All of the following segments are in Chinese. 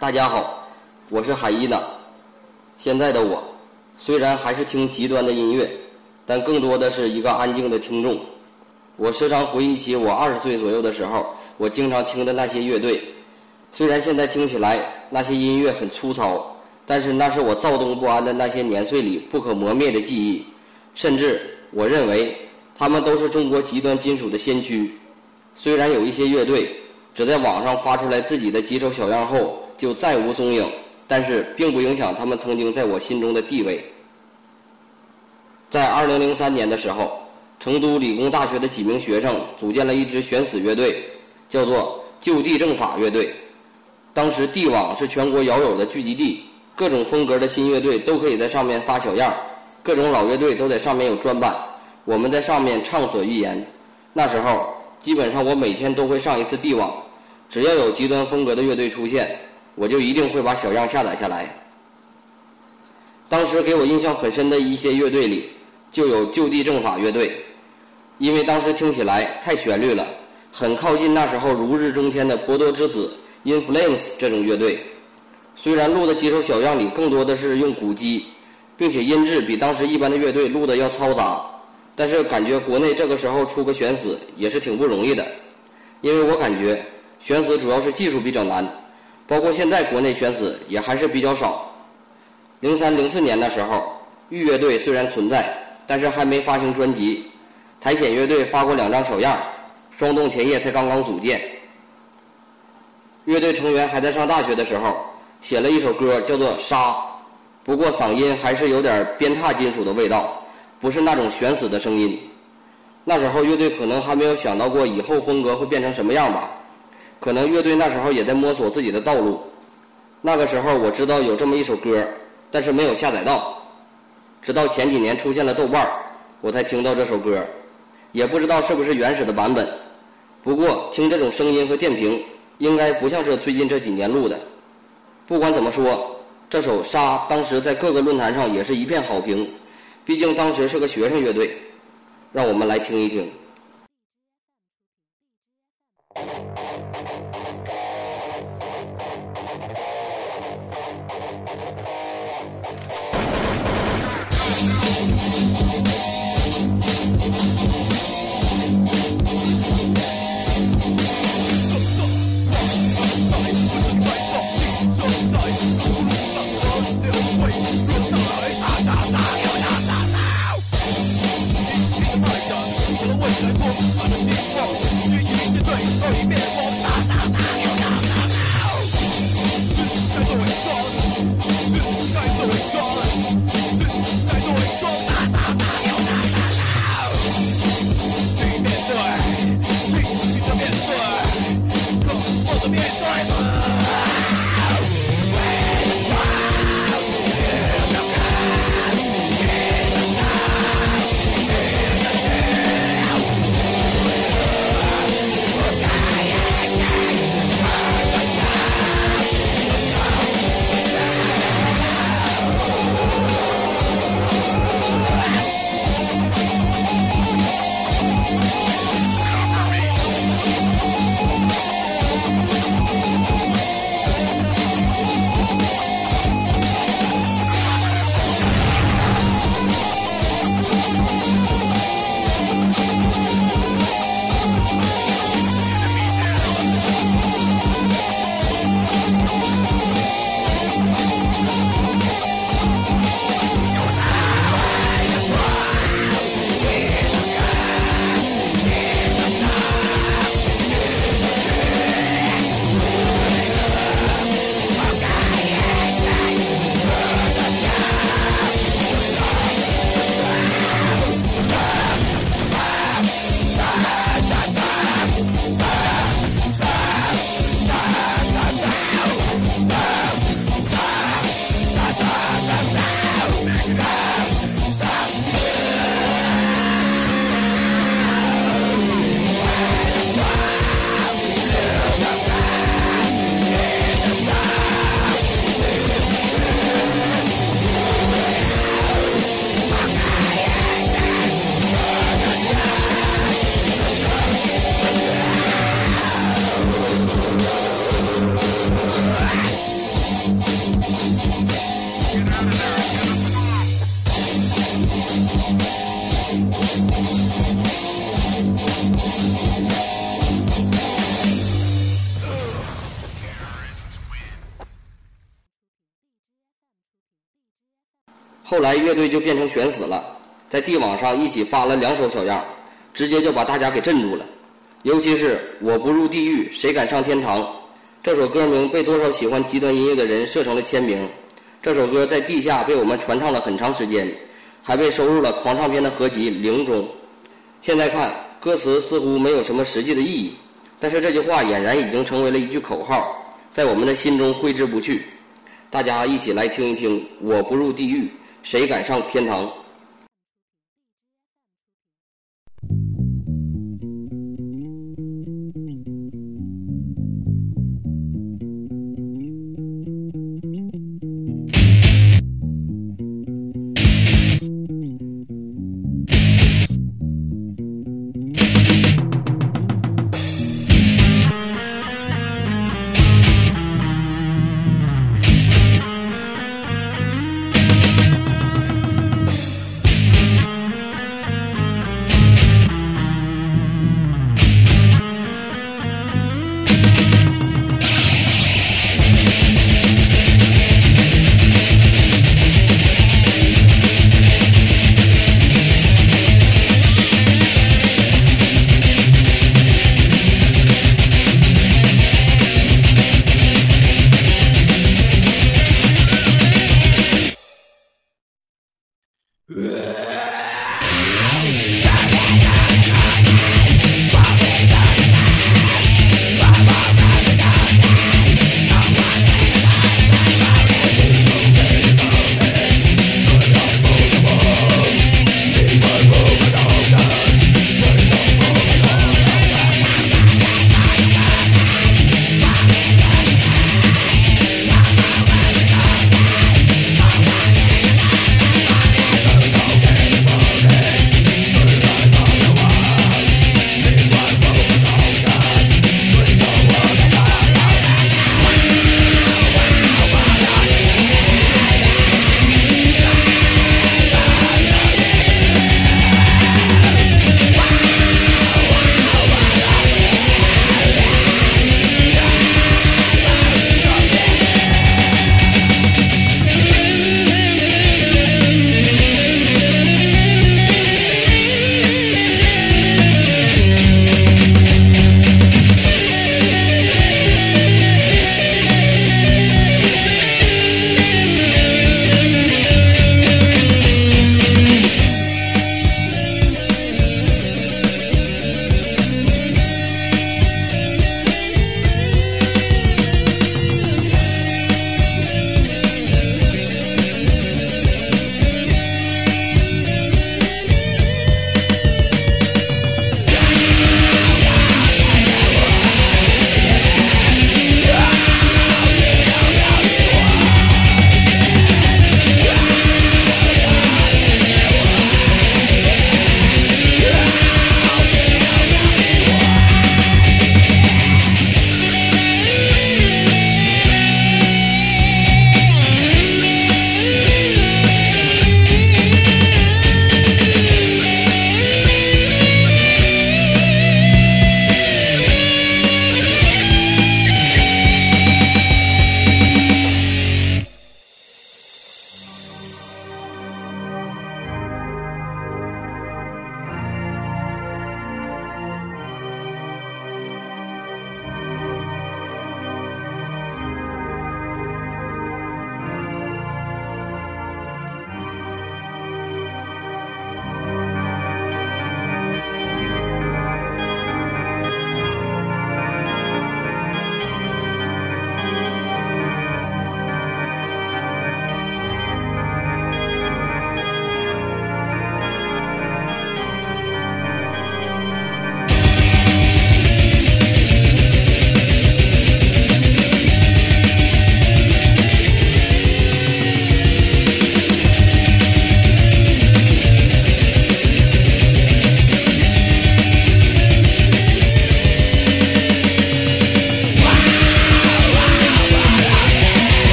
大家好，我是海伊呢。现在的我，虽然还是听极端的音乐，但更多的是一个安静的听众。我时常回忆起我二十岁左右的时候，我经常听的那些乐队。虽然现在听起来那些音乐很粗糙，但是那是我躁动不安的那些年岁里不可磨灭的记忆。甚至我认为，他们都是中国极端金属的先驱。虽然有一些乐队只在网上发出来自己的几首小样后就再无踪影，但是并不影响他们曾经在我心中的地位。在二零零三年的时候，成都理工大学的几名学生组建了一支悬死乐队，叫做“就地正法乐队”。当时地网是全国摇友的聚集地，各种风格的新乐队都可以在上面发小样，各种老乐队都在上面有专版。我们在上面畅所欲言。那时候。基本上我每天都会上一次地网，只要有极端风格的乐队出现，我就一定会把小样下载下来。当时给我印象很深的一些乐队里，就有就地正法乐队，因为当时听起来太旋律了，很靠近那时候如日中天的博多之子 In Flames 这种乐队。虽然录的几首小样里更多的是用鼓机，并且音质比当时一般的乐队录的要嘈杂。但是感觉国内这个时候出个悬死也是挺不容易的，因为我感觉悬死主要是技术比较难，包括现在国内选死也还是比较少。零三零四年的时候，御乐队虽然存在，但是还没发行专辑。苔藓乐队发过两张小样，双动前夜才刚刚组建。乐队成员还在上大学的时候，写了一首歌叫做《杀》，不过嗓音还是有点鞭挞金属的味道。不是那种悬死的声音，那时候乐队可能还没有想到过以后风格会变成什么样吧，可能乐队那时候也在摸索自己的道路。那个时候我知道有这么一首歌，但是没有下载到，直到前几年出现了豆瓣儿，我才听到这首歌，也不知道是不是原始的版本。不过听这种声音和电瓶，应该不像是最近这几年录的。不管怎么说，这首《沙》当时在各个论坛上也是一片好评。毕竟当时是个学生乐队，让我们来听一听。打打打，咬牙打斗。想，为了未来满着希望。必须最后一面。后来乐队就变成悬死了，在地网上一起发了两首小样，直接就把大家给镇住了。尤其是“我不入地狱，谁敢上天堂”这首歌名，被多少喜欢极端音乐的人设成了签名。这首歌在地下被我们传唱了很长时间，还被收入了狂唱片的合集《零》中。现在看，歌词似乎没有什么实际的意义，但是这句话俨然已经成为了一句口号，在我们的心中挥之不去。大家一起来听一听：“我不入地狱，谁敢上天堂？”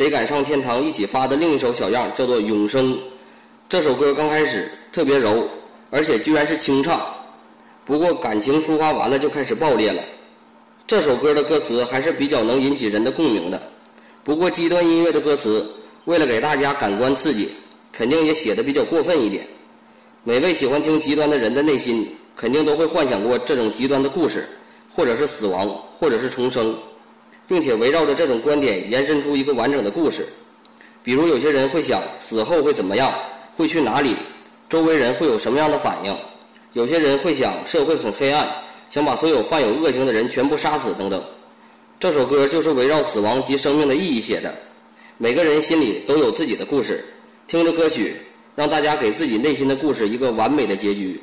谁敢上天堂？一起发的另一首小样叫做《永生》。这首歌刚开始特别柔，而且居然是清唱。不过感情抒发完了就开始爆裂了。这首歌的歌词还是比较能引起人的共鸣的。不过极端音乐的歌词，为了给大家感官刺激，肯定也写的比较过分一点。每位喜欢听极端的人的内心，肯定都会幻想过这种极端的故事，或者是死亡，或者是重生。并且围绕着这种观点延伸出一个完整的故事，比如有些人会想死后会怎么样，会去哪里，周围人会有什么样的反应；有些人会想社会很黑暗，想把所有犯有恶行的人全部杀死等等。这首歌就是围绕死亡及生命的意义写的，每个人心里都有自己的故事，听着歌曲，让大家给自己内心的故事一个完美的结局。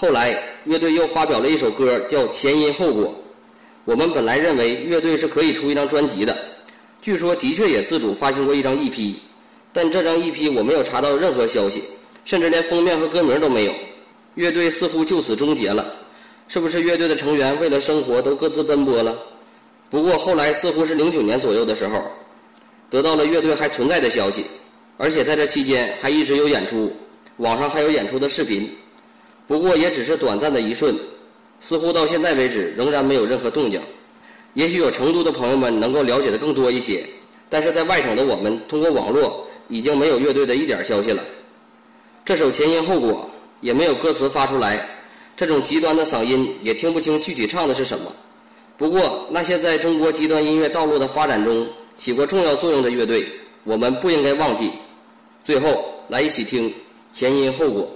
后来乐队又发表了一首歌叫《前因后果》。我们本来认为乐队是可以出一张专辑的，据说的确也自主发行过一张 EP，但这张 EP 我没有查到任何消息，甚至连封面和歌名都没有。乐队似乎就此终结了，是不是乐队的成员为了生活都各自奔波了？不过后来似乎是零九年左右的时候，得到了乐队还存在的消息，而且在这期间还一直有演出，网上还有演出的视频。不过也只是短暂的一瞬，似乎到现在为止仍然没有任何动静。也许有成都的朋友们能够了解的更多一些，但是在外省的我们通过网络已经没有乐队的一点消息了。这首前因后果也没有歌词发出来，这种极端的嗓音也听不清具体唱的是什么。不过那些在中国极端音乐道路的发展中起过重要作用的乐队，我们不应该忘记。最后来一起听前因后果。